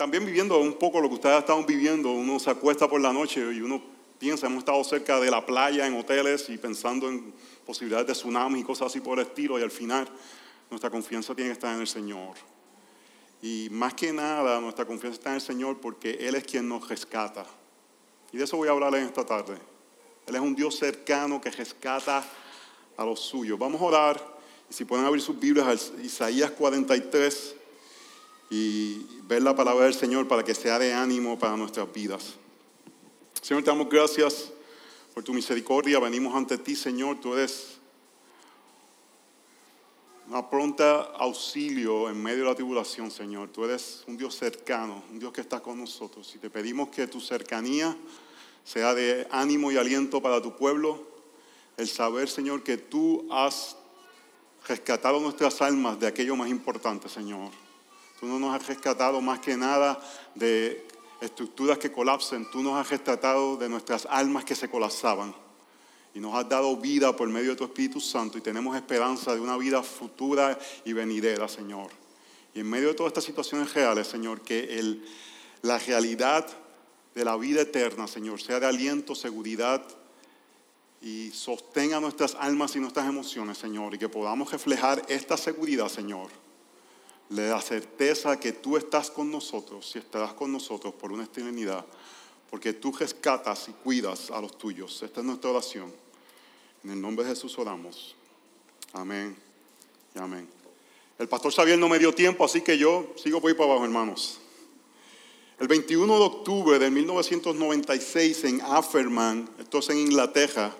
también viviendo un poco lo que ustedes estaban viviendo. Uno se acuesta por la noche y uno piensa, hemos estado cerca de la playa, en hoteles y pensando en posibilidades de tsunami y cosas así por el estilo y al final nuestra confianza tiene que estar en el Señor. Y más que nada, nuestra confianza está en el Señor porque Él es quien nos rescata. Y de eso voy a hablar en esta tarde. Él es un Dios cercano que rescata a los suyos. Vamos a orar. Y si pueden abrir sus Biblias Isaías 43 y ver la palabra del Señor para que sea de ánimo para nuestras vidas. Señor, te damos gracias por tu misericordia. Venimos ante ti, Señor. Tú eres una pronta auxilio en medio de la tribulación, Señor. Tú eres un Dios cercano, un Dios que está con nosotros. Y te pedimos que tu cercanía sea de ánimo y aliento para tu pueblo. El saber, Señor, que tú has rescatado nuestras almas de aquello más importante, Señor. Tú no nos has rescatado más que nada de estructuras que colapsen. Tú nos has rescatado de nuestras almas que se colapsaban y nos has dado vida por medio de tu Espíritu Santo y tenemos esperanza de una vida futura y venidera, Señor. Y en medio de todas estas situaciones reales, Señor, que el, la realidad de la vida eterna, Señor, sea de aliento, seguridad y sostenga nuestras almas y nuestras emociones, Señor, y que podamos reflejar esta seguridad, Señor. Le da certeza que tú estás con nosotros y estarás con nosotros por una eternidad porque tú rescatas y cuidas a los tuyos. Esta es nuestra oración. En el nombre de Jesús oramos. Amén y amén. El pastor Xavier no me dio tiempo, así que yo sigo por ahí para abajo, hermanos. El 21 de octubre de 1996 en Afferman, esto es en Inglaterra,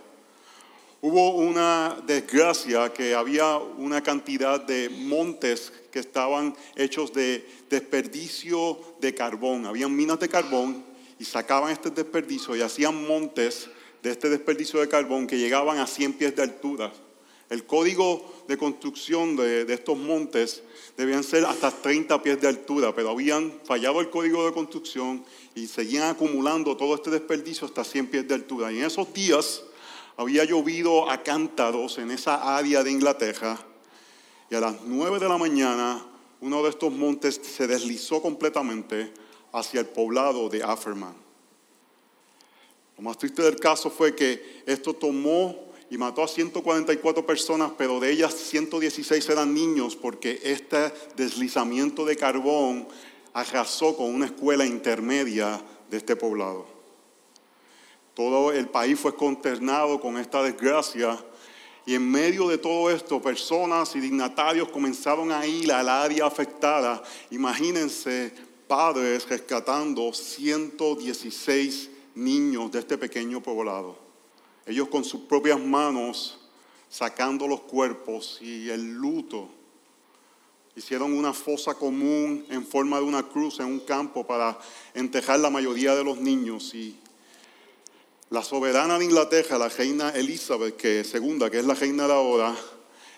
hubo una desgracia que había una cantidad de montes que estaban hechos de desperdicio de carbón. Habían minas de carbón y sacaban este desperdicio y hacían montes de este desperdicio de carbón que llegaban a 100 pies de altura. El código de construcción de, estos montes debían ser hasta 30 pies de altura, pero habían fallado el código de construcción y seguían acumulando todo este desperdicio hasta 100 pies de altura. Y en esos días había llovido a cántaros en esa área de Inglaterra y a las 9 de la mañana uno de estos montes se deslizó completamente hacia el poblado de Afferman. Lo más triste del caso fue que esto tomó y mató a 144 personas, pero de ellas 116 eran niños porque este deslizamiento de carbón arrasó con una escuela intermedia de este poblado. Todo el país fue consternado con esta desgracia y en medio de todo esto personas y dignatarios comenzaron a ir al área afectada. Imagínense padres rescatando 116 niños de este pequeño poblado. Ellos con sus propias manos sacando los cuerpos y el luto. Hicieron una fosa común en forma de una cruz en un campo para enterrar la mayoría de los niños. Y la soberana de Inglaterra, la reina Elizabeth que, segunda, que es la reina de ahora,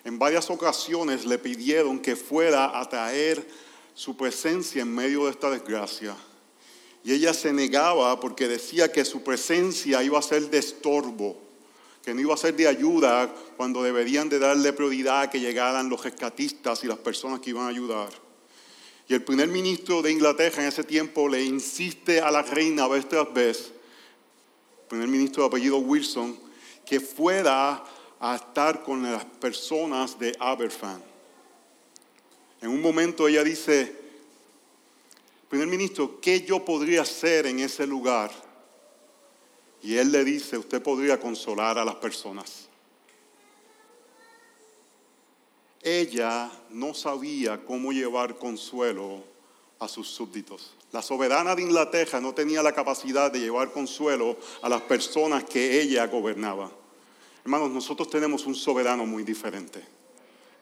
en varias ocasiones le pidieron que fuera a traer su presencia en medio de esta desgracia. Y ella se negaba porque decía que su presencia iba a ser de estorbo, que no iba a ser de ayuda cuando deberían de darle prioridad a que llegaran los rescatistas y las personas que iban a ayudar. Y el primer ministro de Inglaterra en ese tiempo le insiste a la reina vez tras vez, primer ministro de apellido Wilson, que fuera a estar con las personas de Aberfan. En un momento ella dice, primer ministro, ¿qué yo podría hacer en ese lugar? Y él le dice, usted podría consolar a las personas. Ella no sabía cómo llevar consuelo a sus súbditos. La soberana de Inglaterra no tenía la capacidad de llevar consuelo a las personas que ella gobernaba. Hermanos, nosotros tenemos un soberano muy diferente.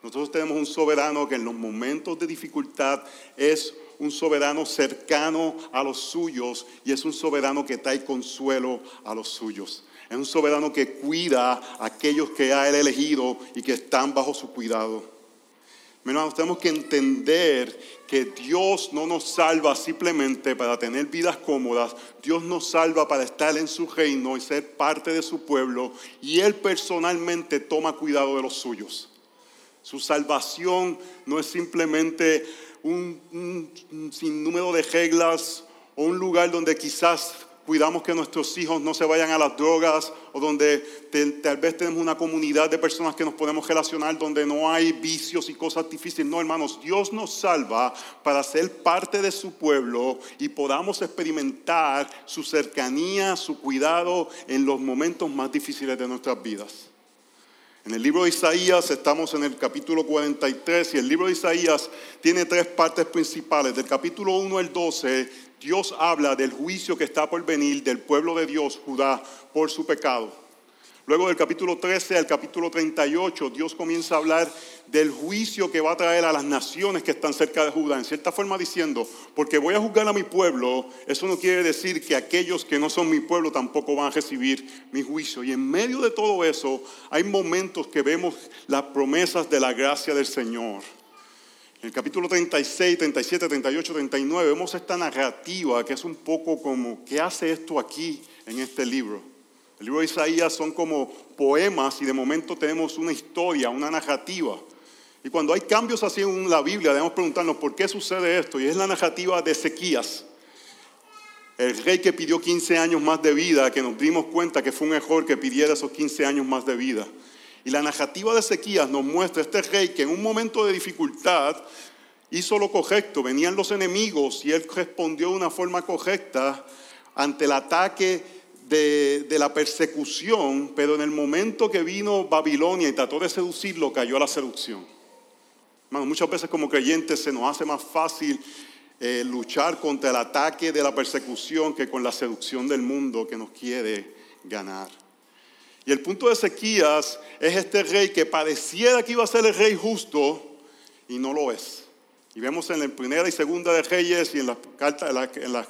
Nosotros tenemos un soberano que en los momentos de dificultad es un soberano cercano a los suyos y es un soberano que trae consuelo a los suyos. Es un soberano que cuida a aquellos que ha elegido y que están bajo su cuidado. Hermanos, tenemos que entender que Dios no nos salva simplemente para tener vidas cómodas. Dios nos salva para estar en su reino y ser parte de su pueblo. Y Él personalmente toma cuidado de los suyos. Su salvación no es simplemente un, un sinnúmero de reglas o un lugar donde quizás cuidamos que nuestros hijos no se vayan a las drogas o donde tal vez tenemos una comunidad de personas que nos podemos relacionar donde no hay vicios y cosas difíciles. No, hermanos, Dios nos salva para ser parte de su pueblo y podamos experimentar su cercanía, su cuidado en los momentos más difíciles de nuestras vidas. En el libro de Isaías estamos en el capítulo 43 y el libro de Isaías tiene tres partes principales. Del capítulo 1 al 12 Dios habla del juicio que está por venir del pueblo de Dios, Judá, por su pecado. Luego del capítulo 13 al capítulo 38, Dios comienza a hablar del juicio que va a traer a las naciones que están cerca de Judá. En cierta forma diciendo, porque voy a juzgar a mi pueblo, eso no quiere decir que aquellos que no son mi pueblo tampoco van a recibir mi juicio. Y en medio de todo eso, hay momentos que vemos las promesas de la gracia del Señor. En el capítulo 36, 37, 38, 39 vemos esta narrativa que es un poco como, ¿qué hace esto aquí en este libro? El libro de Isaías son como poemas y de momento tenemos una historia, una narrativa. Y cuando hay cambios así en la Biblia, debemos preguntarnos por qué sucede esto. Y es la narrativa de Ezequías, el rey que pidió 15 años más de vida, que nos dimos cuenta que fue un error que pidiera esos 15 años más de vida. Y la narrativa de Ezequías nos muestra este rey que en un momento de dificultad hizo lo correcto, venían los enemigos y él respondió de una forma correcta ante el ataque de, la persecución, pero en el momento que vino Babilonia y trató de seducirlo, cayó a la seducción. muchas veces como creyentes se nos hace más fácil eh, luchar contra el ataque de la persecución que con la seducción del mundo que nos quiere ganar. Y el punto de Ezequías es este rey que pareciera que iba a ser el rey justo y no lo es. Y vemos en la primera y segunda de Reyes y en las, cartas, en las,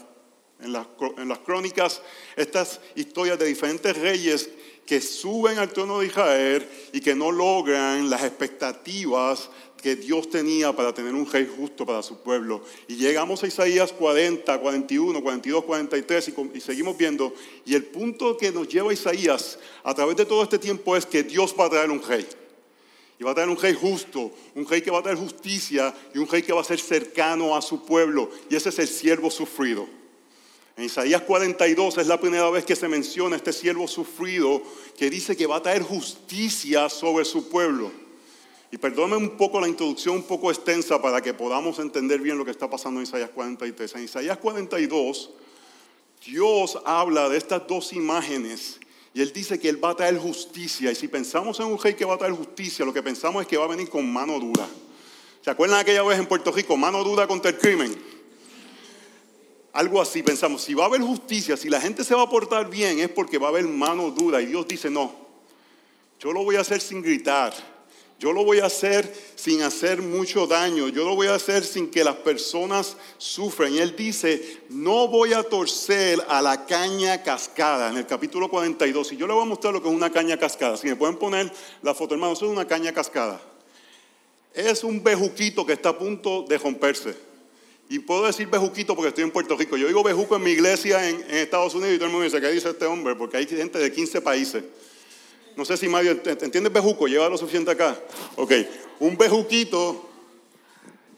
en las, en las crónicas estas historias de diferentes reyes que suben al trono de Israel y que no logran las expectativas que Dios tenía para tener un rey justo para su pueblo. Y llegamos a Isaías 40, 41, 42, 43 y, seguimos viendo. Y el punto que nos lleva Isaías a través de todo este tiempo es que Dios va a traer un rey. Y va a traer un rey justo, un rey que va a traer justicia y un rey que va a ser cercano a su pueblo. Y ese es el siervo sufrido. En Isaías 42 es la primera vez que se menciona este siervo sufrido que dice que va a traer justicia sobre su pueblo. Y perdónenme un poco la introducción un poco extensa para que podamos entender bien lo que está pasando en Isaías 43. En Isaías 42, Dios habla de estas dos imágenes y Él dice que Él va a traer justicia. Y si pensamos en un rey que va a traer justicia, lo que pensamos es que va a venir con mano dura. ¿Se acuerdan aquella vez en Puerto Rico? Mano dura contra el crimen. Algo así pensamos. Si va a haber justicia, si la gente se va a portar bien, es porque va a haber mano dura. Y Dios dice, no, yo lo voy a hacer sin gritar yo lo voy a hacer sin hacer mucho daño. Yo lo voy a hacer sin que las personas sufran. Y él dice, no voy a torcer a la caña cascada. En el capítulo 42. Y yo le voy a mostrar lo que es una caña cascada. Si me pueden poner la foto, hermano, eso es una caña cascada. Es un bejuquito que está a punto de romperse. Y puedo decir bejuquito porque estoy en Puerto Rico. Yo digo bejuco en mi iglesia en, en Estados Unidos y todo el mundo dice, ¿qué dice este hombre? Porque hay gente de 15 países. No sé si Mario, ¿entiendes bejuco? Lleva lo suficiente acá. Ok, un bejuquito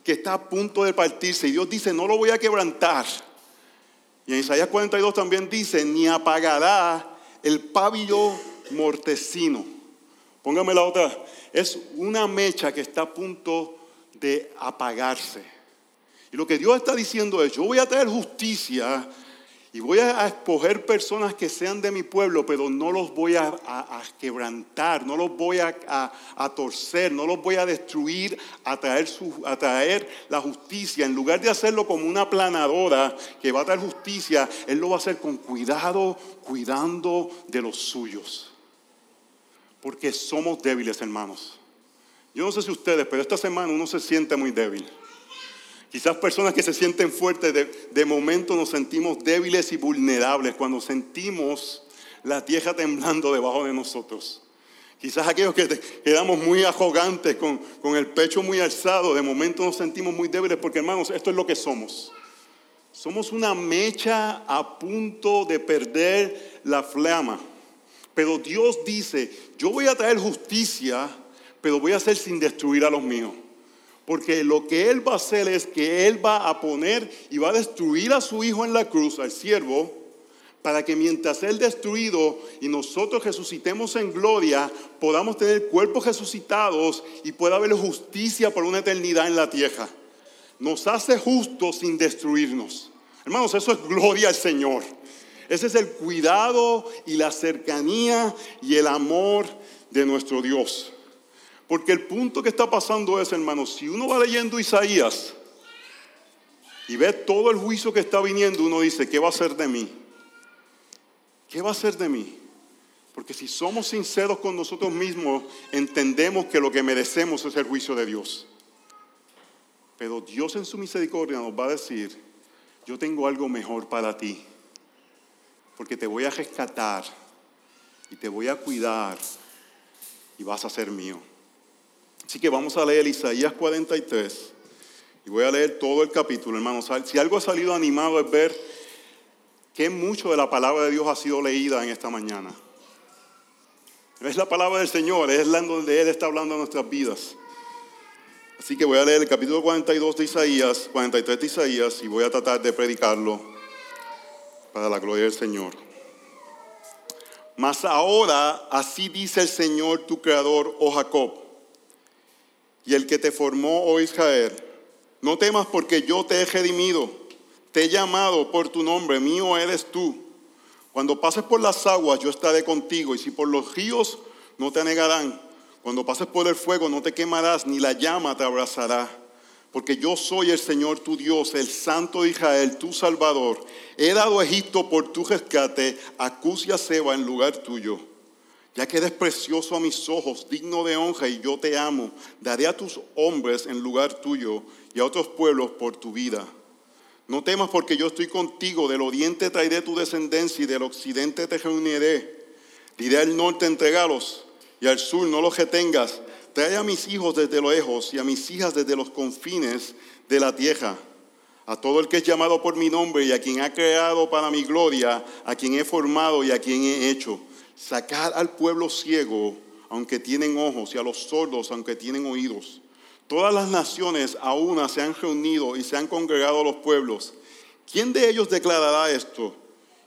que está a punto de partirse y Dios dice, no lo voy a quebrantar. Y en Isaías 42 también dice, ni apagará el pabilo mortecino. Póngame la otra. Es una mecha que está a punto de apagarse. Y lo que Dios está diciendo es, yo voy a traer justicia y voy a escoger personas que sean de mi pueblo, pero no los voy a, quebrantar, no los voy a, torcer, no los voy a destruir, a traer, a traer la justicia. En lugar de hacerlo como una planadora que va a traer justicia, Él lo va a hacer con cuidado, cuidando de los suyos. Porque somos débiles, hermanos. Yo no sé si ustedes, pero esta semana uno se siente muy débil. Quizás personas que se sienten fuertes, de, momento nos sentimos débiles y vulnerables cuando sentimos la tierra temblando debajo de nosotros. Quizás aquellos que quedamos muy arrogantes, con, con el pecho muy alzado, de momento nos sentimos muy débiles porque hermanos, esto es lo que somos. Somos una mecha a punto de perder la flama. Pero Dios dice, yo voy a traer justicia, pero voy a hacer sin destruir a los míos. Porque lo que Él va a hacer es que Él va a poner y va a destruir a su Hijo en la cruz, al siervo, para que mientras Él destruido y nosotros resucitemos en gloria, podamos tener cuerpos resucitados y pueda haber justicia por una eternidad en la tierra. Nos hace justos sin destruirnos. Hermanos, eso es gloria al Señor. Ese es el cuidado y la cercanía y el amor de nuestro Dios. Porque el punto que está pasando es, hermanos, si uno va leyendo Isaías y ve todo el juicio que está viniendo, uno dice, ¿qué va a ser de mí? ¿qué va a ser de mí? Porque si somos sinceros con nosotros mismos, entendemos que lo que merecemos es el juicio de Dios. Pero Dios en su misericordia nos va a decir, yo tengo algo mejor para ti, porque te voy a rescatar y te voy a cuidar y vas a ser mío. Así que vamos a leer Isaías 43 y voy a leer todo el capítulo, hermanos. Si algo ha salido animado es ver que mucho de la palabra de Dios ha sido leída en esta mañana. Es la palabra del Señor, es la donde Él está hablando de nuestras vidas. Así que voy a leer el capítulo 42 de Isaías, 43 de Isaías, y voy a tratar de predicarlo para la gloria del Señor. Mas ahora así dice el Señor tu creador, oh Jacob, y el que te formó, oh Israel, no temas porque yo te he redimido te he llamado por tu nombre, mío eres tú. Cuando pases por las aguas, yo estaré contigo, y si por los ríos, no te anegarán. Cuando pases por el fuego, no te quemarás, ni la llama te abrazará. Porque yo soy el Señor tu Dios, el Santo de Israel, tu Salvador. He dado Egipto por tu rescate, a Cus y Seba en lugar tuyo. Ya que eres precioso a mis ojos, digno de honra, y yo te amo, daré a tus hombres en lugar tuyo y a otros pueblos por tu vida. No temas porque yo estoy contigo, del oriente traeré tu descendencia y del occidente te reuniré. Diré al norte entregalos y al sur no los retengas. Trae a mis hijos desde lejos y a mis hijas desde los confines de la tierra. A todo el que es llamado por mi nombre y a quien ha creado para mi gloria, a quien he formado y a quien he hecho. Sacar al pueblo ciego, aunque tienen ojos, y a los sordos, aunque tienen oídos Todas las naciones a una se han reunido y se han congregado los pueblos. ¿Quién de ellos declarará esto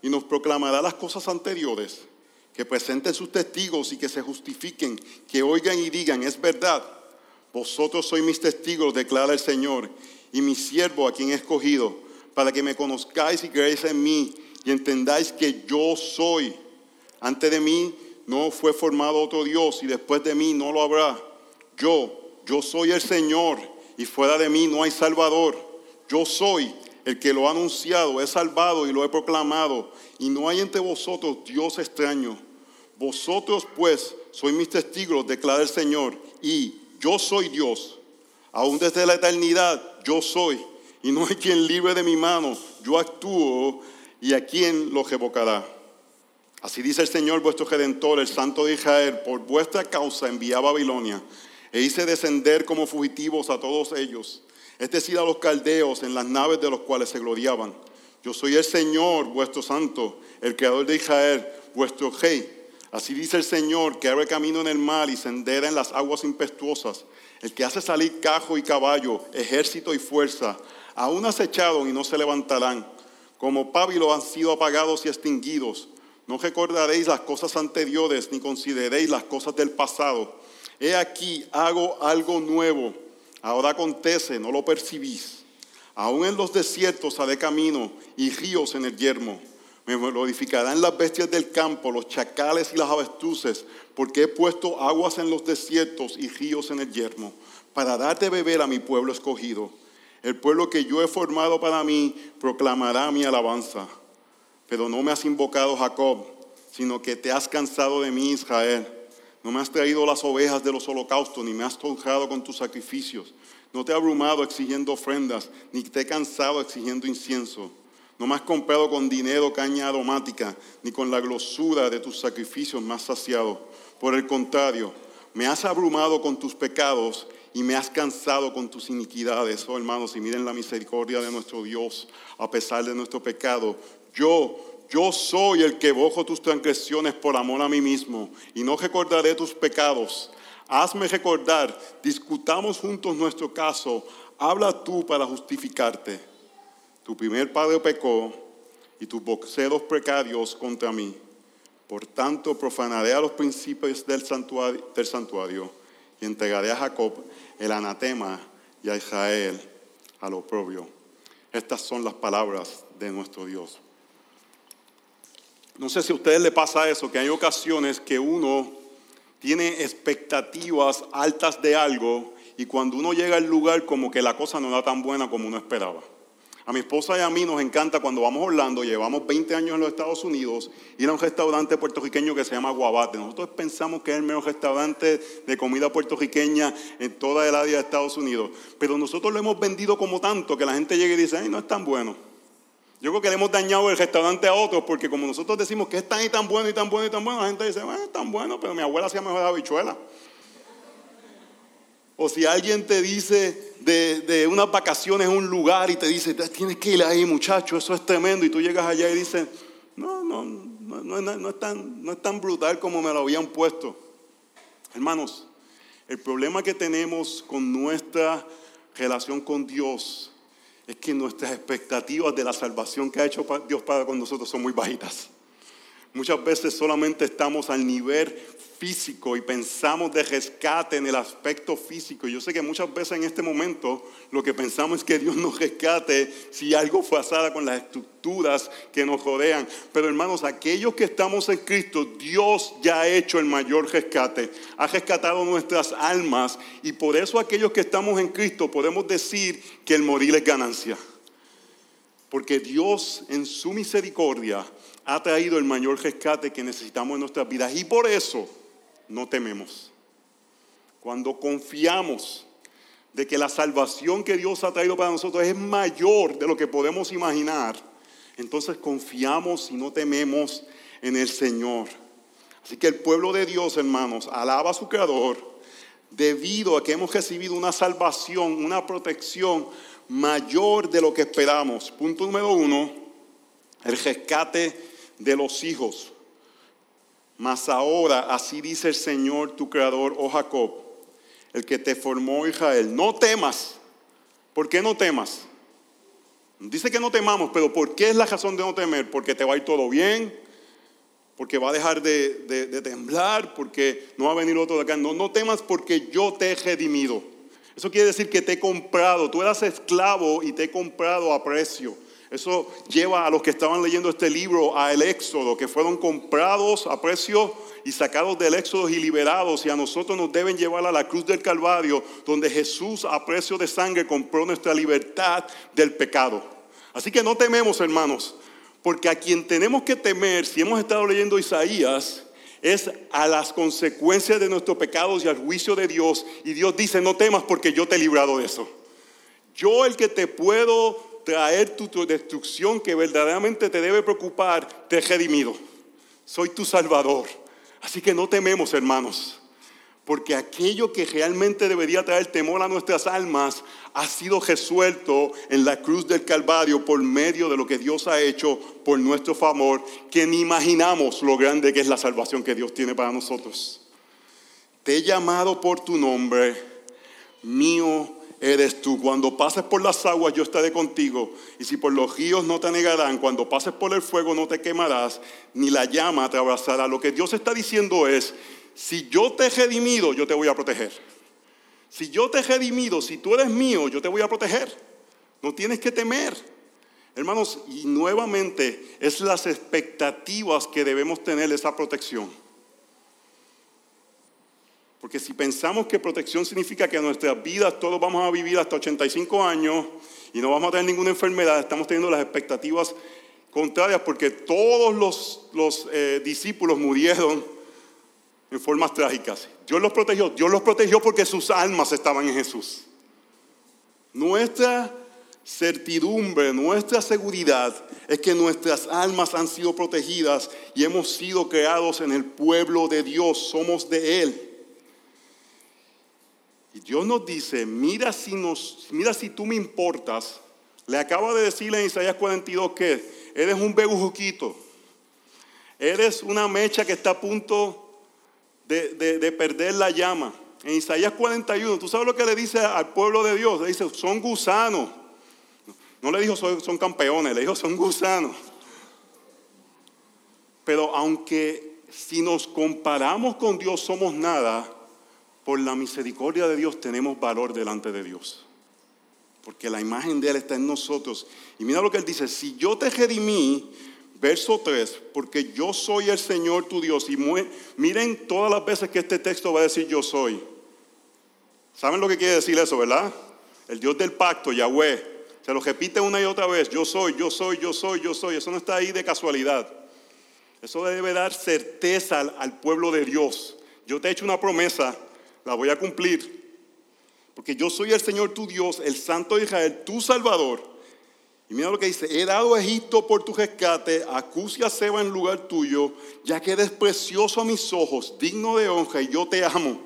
y nos proclamará las cosas anteriores? Que presenten sus testigos y que se justifiquen, que oigan y digan, es verdad. Vosotros sois mis testigos, declara el Señor, y mi siervo a quien he escogido, para que me conozcáis y creáis en mí y entendáis que yo soy. Antes de mí no fue formado otro Dios y después de mí no lo habrá. Yo, yo soy el Señor y fuera de mí no hay Salvador. Yo soy el que lo ha anunciado, he salvado y lo he proclamado. Y no hay entre vosotros Dios extraño. Vosotros pues sois mis testigos, declara el Señor. Y yo soy Dios. Aún desde la eternidad yo soy. Y no hay quien libre de mi mano. Yo actúo y a quien lo revocará. Así dice el Señor vuestro Redentor, el Santo de Israel, por vuestra causa envía a Babilonia e hice descender como fugitivos a todos ellos, es decir, a los caldeos en las naves de los cuales se gloriaban. Yo soy el Señor, vuestro santo, el creador de Israel, vuestro rey. Así dice el Señor, que abre camino en el mar y sendera en las aguas impetuosas, el que hace salir cajo y caballo, ejército y fuerza. Aún acecharon y no se levantarán. Como pábilo han sido apagados y extinguidos. No recordaréis las cosas anteriores, ni consideréis las cosas del pasado He aquí, hago algo nuevo. Ahora acontece, no lo percibís. Aún en los desiertos haré camino y ríos en el yermo. Me glorificarán las bestias del campo, los chacales y las avestruces, porque he puesto aguas en los desiertos y ríos en el yermo, para dar de beber a mi pueblo escogido. El pueblo que yo he formado para mí proclamará mi alabanza. Pero no me has invocado Jacob, sino que te has cansado de mí, Israel. No me has traído las ovejas de los holocaustos, ni me has honrado con tus sacrificios. No te he abrumado exigiendo ofrendas, ni te he cansado exigiendo incienso. No me has comprado con dinero caña aromática, ni con la glosura de tus sacrificios has saciado. Por el contrario, me has abrumado con tus pecados y me has cansado con tus iniquidades. Oh hermanos, y miren la misericordia de nuestro Dios a pesar de nuestro pecado. Yo yo soy el que bojo tus transgresiones por amor a mí mismo y no recordaré tus pecados. Hazme recordar, discutamos juntos nuestro caso, habla tú para justificarte. Tu primer padre pecó y tus voceros precarios contra mí. Por tanto, profanaré a los principios del santuario, del santuario y entregaré a Jacob el anatema y a Israel al oprobio. Estas son las palabras de nuestro Dios. No sé si a ustedes le pasa eso, que hay ocasiones que uno tiene expectativas altas de algo y cuando uno llega al lugar como que la cosa no da tan buena como uno esperaba. A mi esposa y a mí nos encanta cuando vamos a Orlando, llevamos 20 años en los Estados Unidos, ir a un restaurante puertorriqueño que se llama Guabate. Nosotros pensamos que es el mejor restaurante de comida puertorriqueña en toda el área de Estados Unidos. Pero nosotros lo hemos vendido como tanto que la gente llega y dice, ay, no es tan bueno. Yo creo que le hemos dañado el restaurante a otros porque como nosotros decimos que es tan y tan bueno y tan bueno y tan bueno, la gente dice, bueno, es tan bueno, pero mi abuela hacía mejor la habichuela. O si alguien te dice de, unas vacaciones en un lugar y te dice, tienes que ir ahí muchacho, eso es tremendo, y tú llegas allá y dices, no, no, no, no, es tan, no es tan brutal como me lo habían puesto. Hermanos, el problema que tenemos con nuestra relación con Dios es que nuestras expectativas de la salvación que ha hecho Dios para con nosotros son muy bajitas. Muchas veces solamente estamos al nivel físico y pensamos de rescate en el aspecto físico. Yo sé que muchas veces en este momento lo que pensamos es que Dios nos rescate si algo fue asada con las estructuras que nos rodean. Pero hermanos, aquellos que estamos en Cristo, Dios ya ha hecho el mayor rescate. Ha rescatado nuestras almas y por eso aquellos que estamos en Cristo podemos decir que el morir es ganancia. Porque Dios en su misericordia ha traído el mayor rescate que necesitamos en nuestras vidas. Y por eso no tememos. Cuando confiamos de que la salvación que Dios ha traído para nosotros es mayor de lo que podemos imaginar, entonces confiamos y no tememos en el Señor. Así que el pueblo de Dios, hermanos, alaba a su Creador debido a que hemos recibido una salvación, una protección mayor de lo que esperamos. Punto número uno, el rescate de los hijos. Mas ahora, así dice el Señor tu creador, oh Jacob, el que te formó Israel, no temas. ¿Por qué no temas? Dice que no temamos, pero ¿por qué es la razón de no temer? Porque te va a ir todo bien, porque va a dejar de, temblar, porque no va a venir otro de acá. No, no temas porque yo te he redimido. Eso quiere decir que te he comprado. Tú eras esclavo y te he comprado a precio. Eso lleva a los que estaban leyendo este libro a el Éxodo, que fueron comprados a precio y sacados del Éxodo y liberados. Y a nosotros nos deben llevar a la cruz del Calvario, donde Jesús a precio de sangre compró nuestra libertad del pecado. Así que no tememos, hermanos, porque a quien tenemos que temer, si hemos estado leyendo Isaías, es a las consecuencias de nuestros pecados y al juicio de Dios. Y Dios dice, no temas porque yo te he librado de eso. Yo el que te puedo traer tu, destrucción que verdaderamente te debe preocupar, te he redimido. Soy tu salvador. Así que no tememos, hermanos, porque aquello que realmente debería traer temor a nuestras almas ha sido resuelto en la cruz del Calvario por medio de lo que Dios ha hecho por nuestro favor, que ni imaginamos lo grande que es la salvación que Dios tiene para nosotros. Te he llamado por tu nombre, mío eres tú. Cuando pases por las aguas, yo estaré contigo. Y si por los ríos no te negarán, cuando pases por el fuego no te quemarás, ni la llama te abrazará. Lo que Dios está diciendo es, si yo te he redimido, yo te voy a proteger. Si yo te he redimido, si tú eres mío, yo te voy a proteger. No tienes que temer. Hermanos, y nuevamente es las expectativas que debemos tener esa protección. Porque si pensamos que protección significa que en nuestras vidas todos vamos a vivir hasta 85 años y no vamos a tener ninguna enfermedad, estamos teniendo las expectativas contrarias porque todos los, eh, discípulos murieron en formas trágicas. Dios los protegió, Dios los protegió porque sus almas estaban en Jesús. Nuestra certidumbre, nuestra seguridad es que nuestras almas han sido protegidas y hemos sido creados en el pueblo de Dios, somos de Él. Y Dios nos dice, mira si, nos, mira si tú me importas. Le acaba de decirle en Isaías 42 que eres un bebujuquito. Eres una mecha que está a punto de, de perder la llama. En Isaías 41, ¿tú sabes lo que le dice al pueblo de Dios? Le dice, son gusanos. No le dijo son campeones, le dijo son gusanos. Pero aunque si nos comparamos con Dios somos nada, por la misericordia de Dios tenemos valor delante de Dios. Porque la imagen de Él está en nosotros. Y mira lo que Él dice, si yo te redimí, verso 3, porque yo soy el Señor tu Dios. Y miren todas las veces que este texto va a decir yo soy. ¿Saben lo que quiere decir eso, verdad? El Dios del pacto, Yahweh. Se lo repite una y otra vez, yo soy, yo soy, yo soy, yo soy. Eso no está ahí de casualidad. Eso debe dar certeza al, pueblo de Dios. Yo te he hecho una promesa, la voy a cumplir. Porque yo soy el Señor tu Dios, el Santo de Israel, tu Salvador. Y mira lo que dice, he dado a Egipto por tu rescate, acucia a Seba en lugar tuyo, ya que eres precioso a mis ojos, digno de honra, y yo te amo.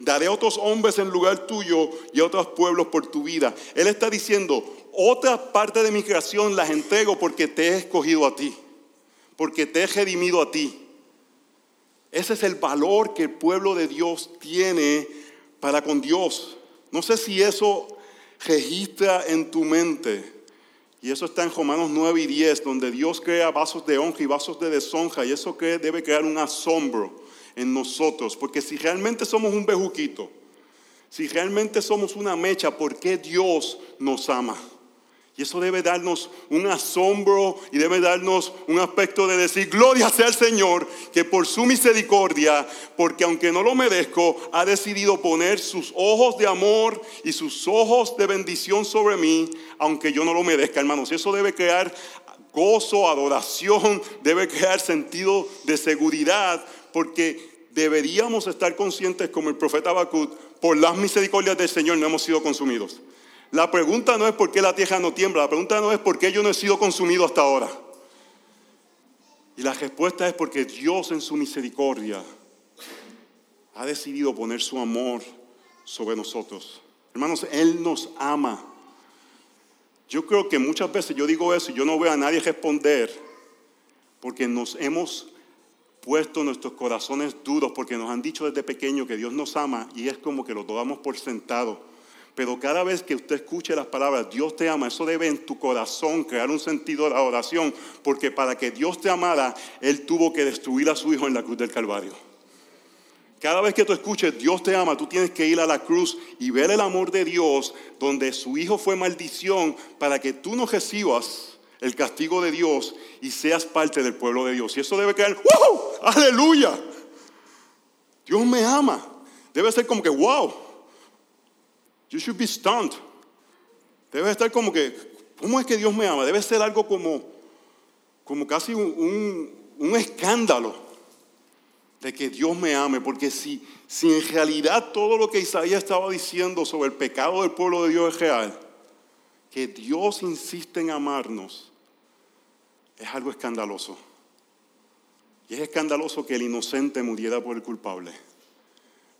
Daré a otros hombres en lugar tuyo y a otros pueblos por tu vida. Él está diciendo, otra parte de mi creación las entrego porque te he escogido a ti porque te he redimido a ti. Ese es el valor que el pueblo de Dios tiene para con Dios. No sé si eso registra en tu mente. Y eso está en Romanos 9 y 10, donde Dios crea vasos de honra y vasos de deshonra. Y eso debe crear un asombro en nosotros. Porque si realmente somos un bejuquito, si realmente somos una mecha, ¿por qué Dios nos ama? Eso debe darnos un asombro y debe darnos un aspecto de decir, gloria sea al Señor, que por su misericordia, porque aunque no lo merezco, ha decidido poner sus ojos de amor y sus ojos de bendición sobre mí, aunque yo no lo merezca, hermanos. Y eso debe crear gozo, adoración, debe crear sentido de seguridad, porque deberíamos estar conscientes como el profeta Habacuc, por las misericordias del Señor no hemos sido consumidos. La pregunta no es por qué la tierra no tiembla, la pregunta no es por qué yo no he sido consumido hasta ahora. Y la respuesta es porque Dios en su misericordia ha decidido poner su amor sobre nosotros. Hermanos, Él nos ama. Yo creo que muchas veces yo digo eso y yo no veo a nadie responder porque nos hemos puesto nuestros corazones duros, porque nos han dicho desde pequeño que Dios nos ama y es como que lo tomamos por sentado. Pero cada vez que usted escuche las palabras, Dios te ama, eso debe en tu corazón crear un sentido de oración, porque para que Dios te amara, Él tuvo que destruir a su hijo en la cruz del Calvario. Cada vez que tú escuches Dios te ama, tú tienes que ir a la cruz y ver el amor de Dios, donde su hijo fue maldición, para que tú no recibas el castigo de Dios y seas parte del pueblo de Dios. Y eso debe crear, ¡wow! ¡Aleluya! Dios me ama. Debe ser como que, ¡wow! You should be stunned. Debe estar como que, ¿cómo es que Dios me ama? Debe ser algo como, como casi un, escándalo de que Dios me ame, porque si, si en realidad todo lo que Isaías estaba diciendo sobre el pecado del pueblo de Dios es real, que Dios insiste en amarnos, es algo escandaloso. Y es escandaloso que el inocente muriera por el culpable.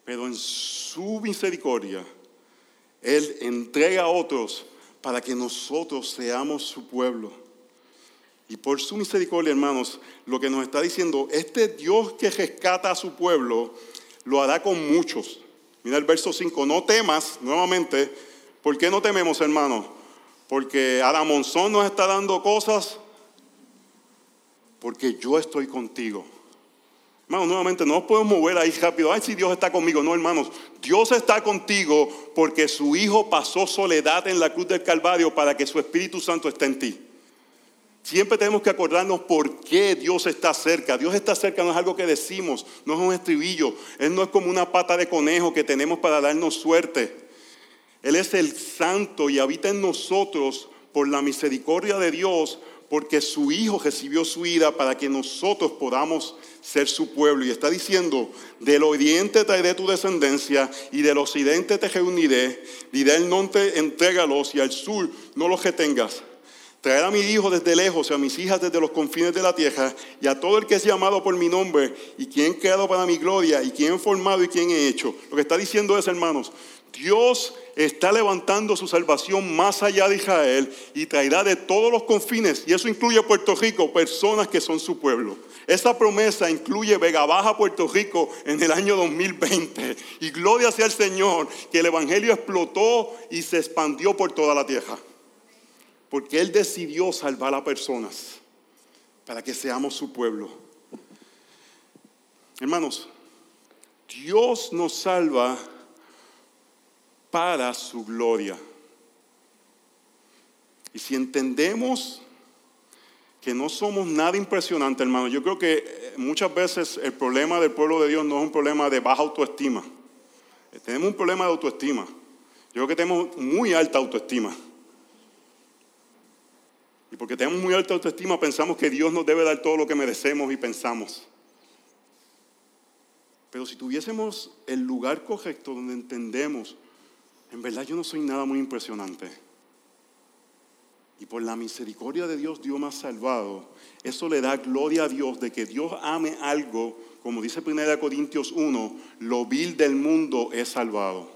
Pero en su misericordia, él entrega a otros para que nosotros seamos su pueblo. Y por su misericordia, hermanos, lo que nos está diciendo, este Dios que rescata a su pueblo, lo hará con muchos. Mira el verso 5, no temas, nuevamente, ¿por qué no tememos, hermanos? Porque Monzón nos está dando cosas, porque yo estoy contigo. Hermanos, nuevamente no nos podemos mover ahí rápido. Ay, si Dios está conmigo. No, hermanos. Dios está contigo porque su Hijo pasó soledad en la cruz del Calvario para que su Espíritu Santo esté en ti. Siempre tenemos que acordarnos por qué Dios está cerca. Dios está cerca no es algo que decimos, no es un estribillo. Él no es como una pata de conejo que tenemos para darnos suerte. Él es el santo y habita en nosotros por la misericordia de Dios, porque su Hijo recibió su ira para que nosotros podamos ser su pueblo. Y está diciendo, del oriente traeré tu descendencia y del occidente te reuniré, diré el norte entrégalos y al sur no los retengas. Traer a mi hijo desde lejos y a mis hijas desde los confines de la tierra y a todo el que es llamado por mi nombre y quien he creado para mi gloria y quien he formado y quien he hecho. Lo que está diciendo es, hermanos, Dios está levantando su salvación más allá de Israel y traerá de todos los confines, y eso incluye Puerto Rico, personas que son su pueblo. Esa promesa incluye Vega Baja, Puerto Rico, en el año 2020. Y gloria sea al Señor que el Evangelio explotó y se expandió por toda la tierra. Porque Él decidió salvar a personas para que seamos su pueblo. Hermanos, Dios nos salva para su gloria. Y si entendemos que no somos nada impresionante, hermano, yo creo que muchas veces el problema del pueblo de Dios no es un problema de baja autoestima. Tenemos un problema de autoestima. Yo creo que tenemos muy alta autoestima. Y porque tenemos muy alta autoestima, pensamos que Dios nos debe dar todo lo que merecemos y pensamos. Pero si tuviésemos el lugar correcto donde entendemos, en verdad yo no soy nada muy impresionante. Y por la misericordia de Dios, Dios me ha salvado. Eso le da gloria a Dios de que Dios ame algo, como dice 1 Corintios 1, lo vil del mundo es salvado.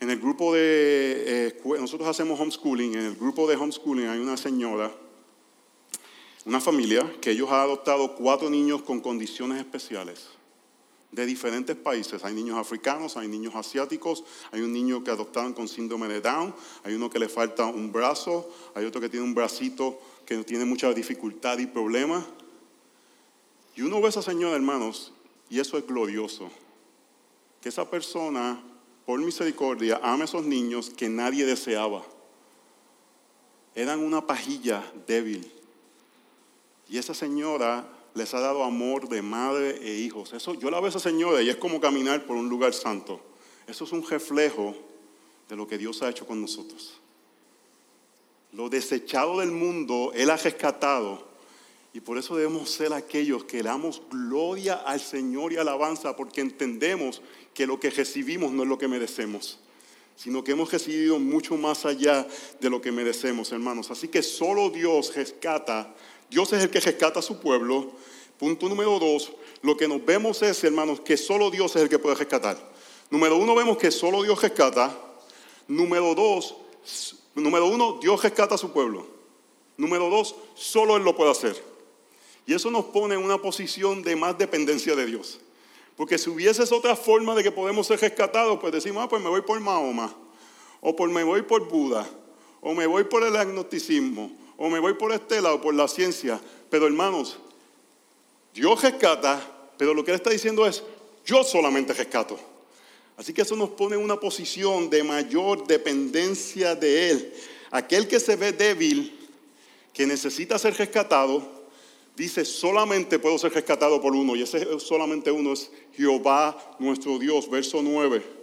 En el grupo de, eh, nosotros hacemos homeschooling, en el grupo de homeschooling hay una señora, una familia, que ellos han adoptado cuatro niños con condiciones especiales de diferentes países. Hay niños africanos, hay niños asiáticos, hay un niño que adoptaron con síndrome de Down, hay uno que le falta un brazo, hay otro que tiene un bracito que tiene mucha dificultad y problemas. Y uno ve a esa señora, hermanos, y eso es glorioso. Que esa persona por misericordia, ama a esos niños que nadie deseaba. Eran una pajilla débil. Y esa señora les ha dado amor de madre e hijos. Eso, yo la veo a esa señora y es como caminar por un lugar santo. Eso es un reflejo de lo que Dios ha hecho con nosotros. Lo desechado del mundo, Él ha rescatado y por eso debemos ser aquellos que damos gloria al Señor y alabanza, porque entendemos que lo que recibimos no es lo que merecemos, sino que hemos recibido mucho más allá de lo que merecemos, hermanos. Así que solo Dios rescata, Dios es el que rescata a su pueblo. Punto número dos, lo que nos vemos es, hermanos, que solo Dios es el que puede rescatar. Número uno, vemos que solo Dios rescata. Número dos, número uno, Dios rescata a su pueblo. Número dos, solo Él lo puede hacer. Y eso nos pone en una posición de más dependencia de Dios. Porque si hubiese otra forma de que podemos ser rescatados, pues decimos, ah, pues me voy por Mahoma, o por me voy por Buda, o me voy por el agnosticismo, o me voy por este lado, por la ciencia. Pero hermanos, Dios rescata, pero lo que Él está diciendo es, yo solamente rescato. Así que eso nos pone en una posición de mayor dependencia de Él. Aquel que se ve débil, que necesita ser rescatado, dice, solamente puedo ser rescatado por uno, y ese solamente uno es Jehová nuestro Dios, verso 9.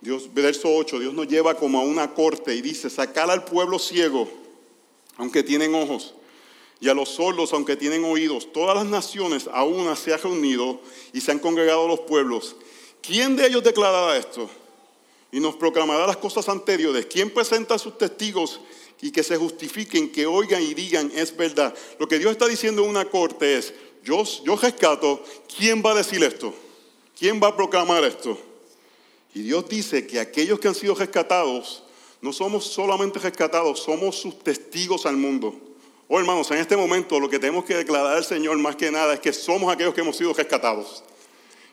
Dios, verso 8, Dios nos lleva como a una corte y dice, sacar al pueblo ciego, aunque tienen ojos, y a los sordos, aunque tienen oídos. Todas las naciones a una se han reunido y se han congregado los pueblos. ¿Quién de ellos declarará esto? Y nos proclamará las cosas anteriores. ¿Quién presenta a sus testigos y que se justifiquen, que oigan y digan es verdad. Lo que Dios está diciendo en una corte es, yo, yo rescato, ¿quién va a decir esto? ¿Quién va a proclamar esto? Y Dios dice que aquellos que han sido rescatados, no somos solamente rescatados, somos sus testigos al mundo. Oh hermanos, en este momento lo que tenemos que declarar al Señor más que nada es que somos aquellos que hemos sido rescatados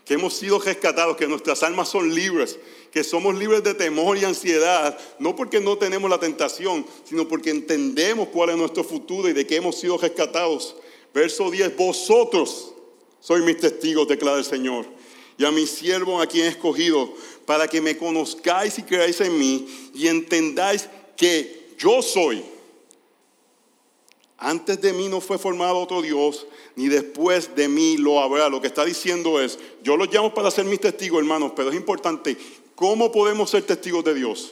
que hemos sido rescatados, que nuestras almas son libres, que somos libres de temor y ansiedad, no porque no tenemos la tentación, sino porque entendemos cuál es nuestro futuro y de que hemos sido rescatados. Verso 10, vosotros sois mis testigos, declara el Señor, y a mi siervo a quien he escogido, para que me conozcáis y creáis en mí y entendáis que yo soy. Antes de mí no fue formado otro Dios, ni después de mí lo habrá. Lo que está diciendo es, yo los llamo para ser mis testigos, hermanos, pero es importante, ¿cómo podemos ser testigos de Dios?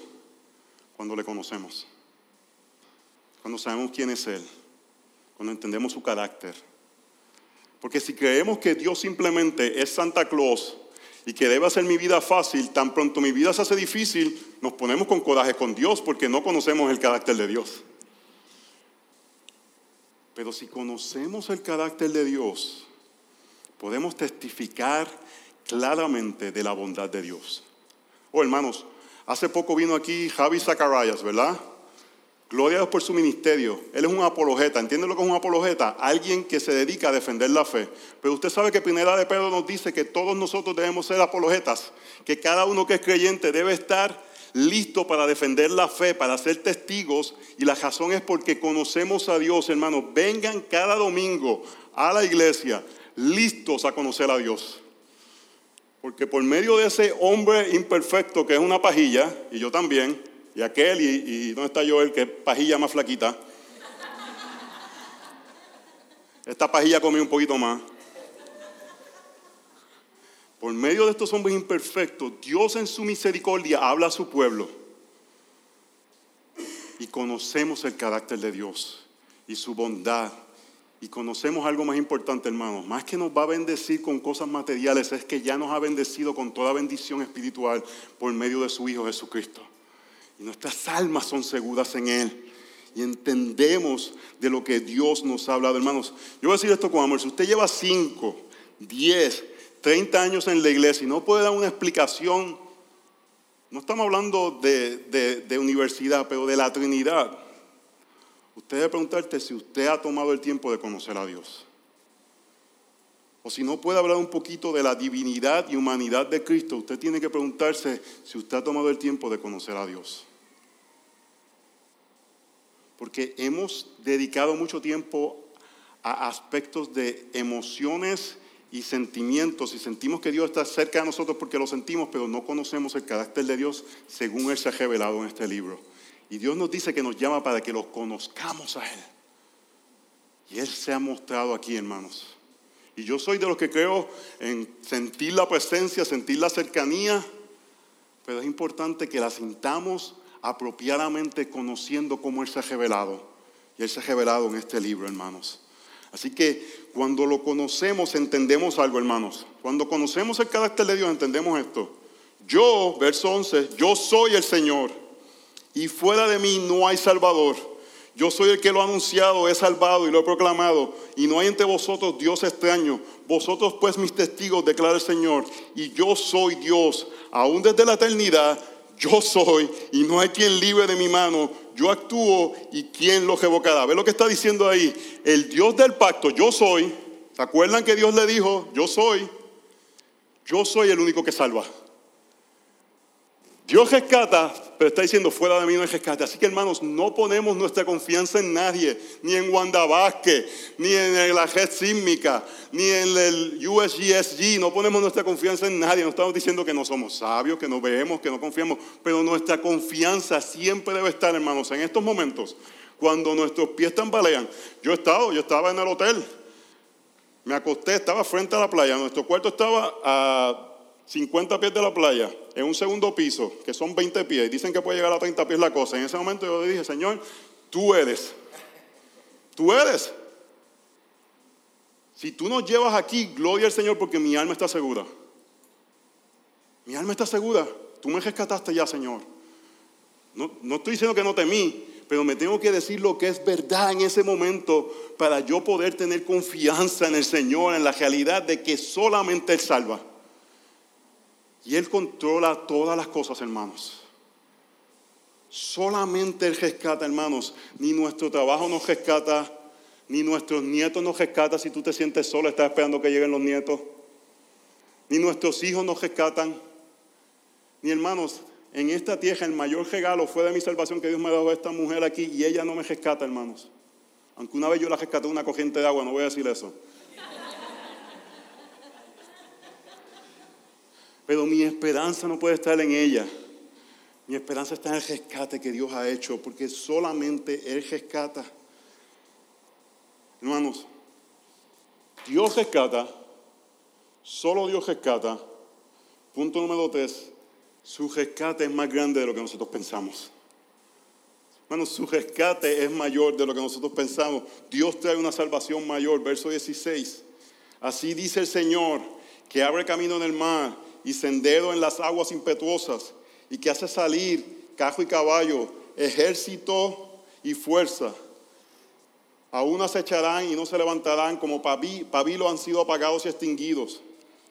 Cuando le conocemos, cuando sabemos quién es Él, cuando entendemos su carácter. Porque si creemos que Dios simplemente es Santa Claus y que debe hacer mi vida fácil, tan pronto mi vida se hace difícil, nos ponemos con coraje con Dios porque no conocemos el carácter de Dios. Pero si conocemos el carácter de Dios, podemos testificar claramente de la bondad de Dios. Oh, hermanos, hace poco vino aquí Javi Zacarías, ¿verdad? Gloria a Dios por su ministerio. Él es un apologeta. ¿Entiende lo que es un apologeta? Alguien que se dedica a defender la fe. Pero usted sabe que Primera de Pedro nos dice que todos nosotros debemos ser apologetas. Que cada uno que es creyente debe estar listo para defender la fe, para ser testigos. Y la razón es porque conocemos a Dios, hermanos. Vengan cada domingo a la iglesia listos a conocer a Dios. Porque por medio de ese hombre imperfecto que es una pajilla, y yo también, y aquel, y, ¿dónde está Joel, que es pajilla más flaquita? Esta pajilla comió un poquito más. Por medio de estos hombres imperfectos, Dios en su misericordia habla a su pueblo. Y conocemos el carácter de Dios y su bondad. Y conocemos algo más importante, hermanos. Más que nos va a bendecir con cosas materiales, es que ya nos ha bendecido con toda bendición espiritual por medio de su Hijo Jesucristo. Y nuestras almas son seguras en Él. Y entendemos de lo que Dios nos ha hablado, hermanos. Yo voy a decir esto con amor. Si usted lleva 5, 10, 30 años en la iglesia y no puede dar una explicación, no estamos hablando de, universidad, pero de la Trinidad. Usted debe preguntarte si usted ha tomado el tiempo de conocer a Dios. O si no puede hablar un poquito de la divinidad y humanidad de Cristo, usted tiene que preguntarse si usted ha tomado el tiempo de conocer a Dios. Porque hemos dedicado mucho tiempo a aspectos de emociones y sentimientos y sentimos que Dios está cerca de nosotros porque lo sentimos, pero no conocemos el carácter de Dios según Él se ha revelado en este libro. Y Dios nos dice que nos llama para que lo conozcamos a Él. Y Él se ha mostrado aquí, hermanos. Y yo soy de los que creo en sentir la presencia, sentir la cercanía, pero es importante que la sintamos apropiadamente conociendo cómo Él se ha revelado. Y Él se ha revelado en este libro, hermanos. Así que cuando lo conocemos entendemos algo, hermanos. Cuando conocemos el carácter de Dios entendemos esto. Yo, verso 11, yo soy el Señor y fuera de mí no hay Salvador. Yo soy el que lo ha anunciado, he salvado y lo he proclamado. Y no hay entre vosotros Dios extraño. Vosotros pues mis testigos, declara el Señor. Y yo soy Dios, aún desde la eternidad yo soy y no hay quien libre de mi mano. Yo actúo y quien lo revocará. ¿Ve lo que está diciendo ahí? El Dios del pacto, yo soy. ¿Se acuerdan que Dios le dijo, yo soy? Yo soy el único que salva. Dios rescata, pero está diciendo fuera de mí no hay rescate. Así que hermanos, no ponemos nuestra confianza en nadie, ni en Wanda Vázquez, ni en la red sísmica, ni en el USGSG. No ponemos nuestra confianza en nadie. No estamos diciendo que no somos sabios, que no vemos, que no confiamos. Pero nuestra confianza siempre debe estar, hermanos, en estos momentos, cuando nuestros pies tambalean. Yo he estado, yo estaba en el hotel. Me acosté, estaba frente a la playa. Nuestro cuarto estaba a 50 pies de la playa, en un segundo piso, que son 20 pies, y dicen que puede llegar a 30 pies la cosa. En ese momento yo le dije, Señor, tú eres. Tú eres. Si tú nos llevas aquí, gloria al Señor, porque mi alma está segura. Mi alma está segura. Tú me rescataste ya, Señor. No, no estoy diciendo que no temí, pero me tengo que decir lo que es verdad en ese momento para yo poder tener confianza en el Señor, en la realidad de que solamente Él salva. Y Él controla todas las cosas, hermanos. Solamente Él rescata, hermanos. Ni nuestro trabajo nos rescata, ni nuestros nietos nos rescata si tú te sientes solo, estás esperando que lleguen los nietos. Ni nuestros hijos nos rescatan. Ni hermanos, en esta tierra el mayor regalo fue de mi salvación que Dios me ha dado a esta mujer aquí y ella no me rescata, hermanos. Aunque una vez yo la rescaté una corriente de agua, no voy a decir eso. Pero mi esperanza no puede estar en ella. Mi esperanza está en el rescate que Dios ha hecho, porque solamente Él rescata. Hermanos, Dios rescata, solo Dios rescata. Punto número tres, su rescate es más grande de lo que nosotros pensamos. Hermanos, su rescate es mayor de lo que nosotros pensamos. Dios trae una salvación mayor. Verso 16. Así dice el Señor, que abre camino en el mar y sendero en las aguas impetuosas, y que hace salir cajo y caballo, ejército y fuerza. Aún acecharán y no se levantarán, como pabilo han sido apagados y extinguidos.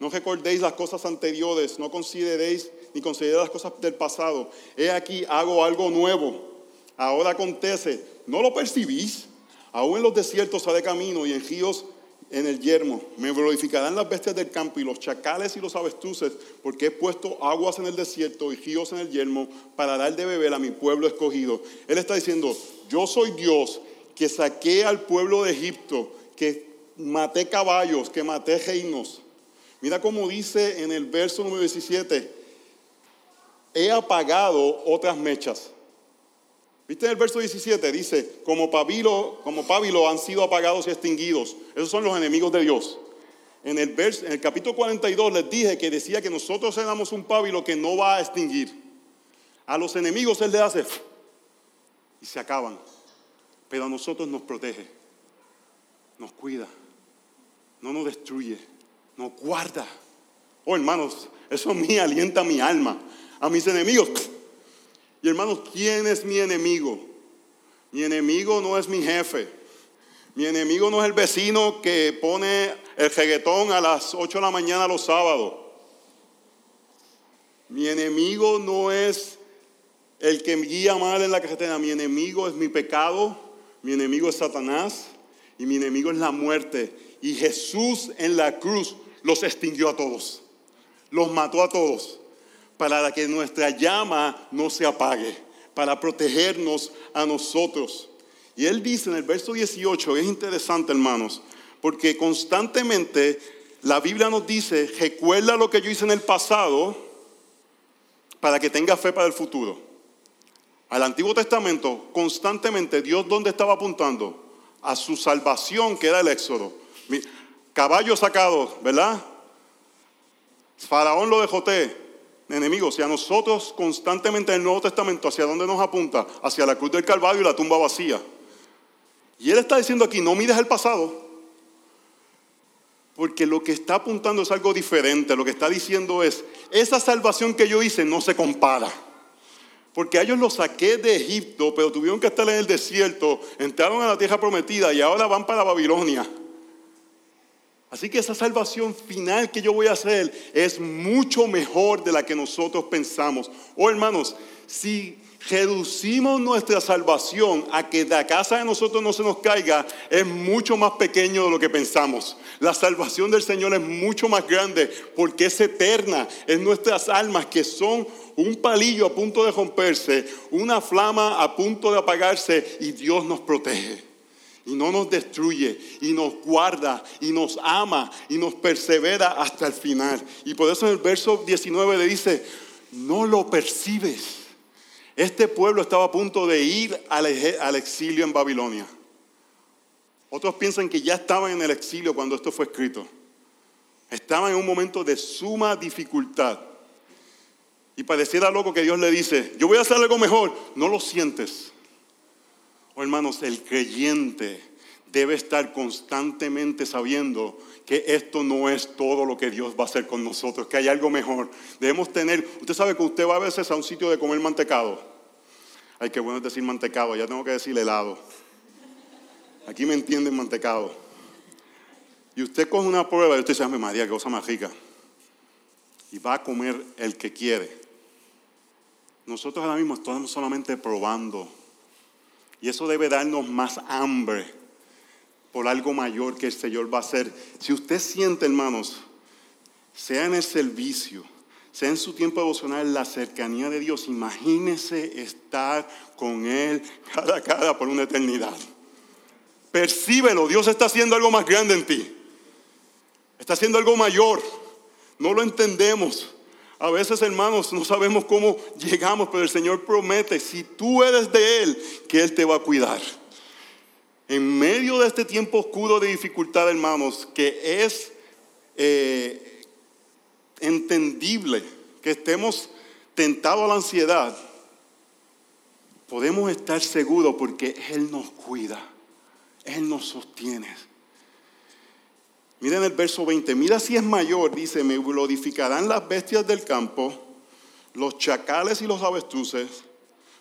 No recordéis las cosas anteriores, no consideréis ni consideréis las cosas del pasado. He aquí, hago algo nuevo. Ahora acontece, ¿no lo percibís? Aún en los desiertos haré camino y en ríos en el yermo. Me glorificarán las bestias del campo y los chacales y los avestruces, porque he puesto aguas en el desierto y ríos en el yermo para dar de beber a mi pueblo escogido. Él está diciendo, yo soy Dios que saqué al pueblo de Egipto, que maté caballos, que maté reinos. Mira cómo dice en el verso número 17, he apagado otras mechas. ¿Viste en el verso 17? Dice, como pabilo, como han sido apagados y extinguidos. Esos son los enemigos de Dios. En el, en el capítulo 42 les dije que decía que nosotros éramos un pábilo que no va a extinguir. A los enemigos Él le hace y se acaban. Pero a nosotros nos protege, nos cuida, no nos destruye, nos guarda. Oh hermanos, eso a mí alienta mi alma. A mis enemigos y hermanos, ¿quién es mi enemigo? Mi enemigo no es mi jefe. Mi enemigo no es el vecino que pone el jeguetón a las 8 de la mañana los sábados. Mi enemigo no es el que me guía mal en la carretera. Mi enemigo es mi pecado. Mi enemigo es Satanás. Y mi enemigo es la muerte. Y Jesús en la cruz los extinguió a todos. Los mató a todos para que nuestra llama no se apague, para protegernos a nosotros. Y él dice en el verso 18, es interesante hermanos, porque constantemente la Biblia nos dice, recuerda lo que yo hice en el pasado para que tenga fe para el futuro. Al Antiguo Testamento, constantemente Dios dónde estaba apuntando? A su salvación, que era el éxodo. Caballos sacados, ¿verdad? Faraón lo dejó enemigos, si a nosotros constantemente en el Nuevo Testamento, ¿hacia dónde nos apunta? Hacia la cruz del Calvario y la tumba vacía. Y Él está diciendo aquí, no mires el pasado, porque lo que está apuntando es algo diferente. Lo que está diciendo es, esa salvación que yo hice no se compara. Porque a ellos los saqué de Egipto, pero tuvieron que estar en el desierto, entraron a la tierra prometida y ahora van para Babilonia. Así que esa salvación final que yo voy a hacer es mucho mejor de la que nosotros pensamos. Oh hermanos, si reducimos nuestra salvación a que de casa de nosotros no se nos caiga, es mucho más pequeño de lo que pensamos. La salvación del Señor es mucho más grande porque es eterna. Es nuestras almas que son un palillo a punto de romperse, una flama a punto de apagarse y Dios nos protege y no nos destruye y nos guarda y nos ama y nos persevera hasta el final. Y por eso en el verso 19 le dice, no lo percibes. Este pueblo estaba a punto de ir al exilio en Babilonia. Otros piensan que ya estaban en el exilio cuando esto fue escrito. Estaban en un momento de suma dificultad. Y pareciera loco que Dios le dice, yo voy a hacer algo mejor. No lo sientes. Oh, hermanos, el creyente debe estar constantemente sabiendo que esto no es todo lo que Dios va a hacer con nosotros, que hay algo mejor. Debemos tener, usted sabe que usted va a veces a un sitio de comer mantecado. Ay, qué bueno decir mantecado, ya tengo que decir helado. Aquí me entienden mantecado. Y usted coge una prueba y usted dice, María, qué cosa más rica. Y va a comer el que quiere. Nosotros ahora mismo estamos solamente probando y eso debe darnos más hambre por algo mayor que el Señor va a hacer. Si usted siente, hermanos, sea en el servicio, sea en su tiempo devocional, la cercanía de Dios, imagínese estar con Él cara a por una eternidad. Percíbelo, Dios está haciendo algo más grande en ti. Está haciendo algo mayor. No lo entendemos. A veces, hermanos, no sabemos cómo llegamos, pero el Señor promete, si tú eres de Él, que Él te va a cuidar. En medio de este tiempo oscuro de dificultad, hermanos, que es eh, entendible que estemos tentados a la ansiedad, podemos estar seguros porque Él nos cuida, Él nos sostiene. Miren el verso 20, mira si es mayor, dice, me glorificarán las bestias del campo, los chacales y los avestruces,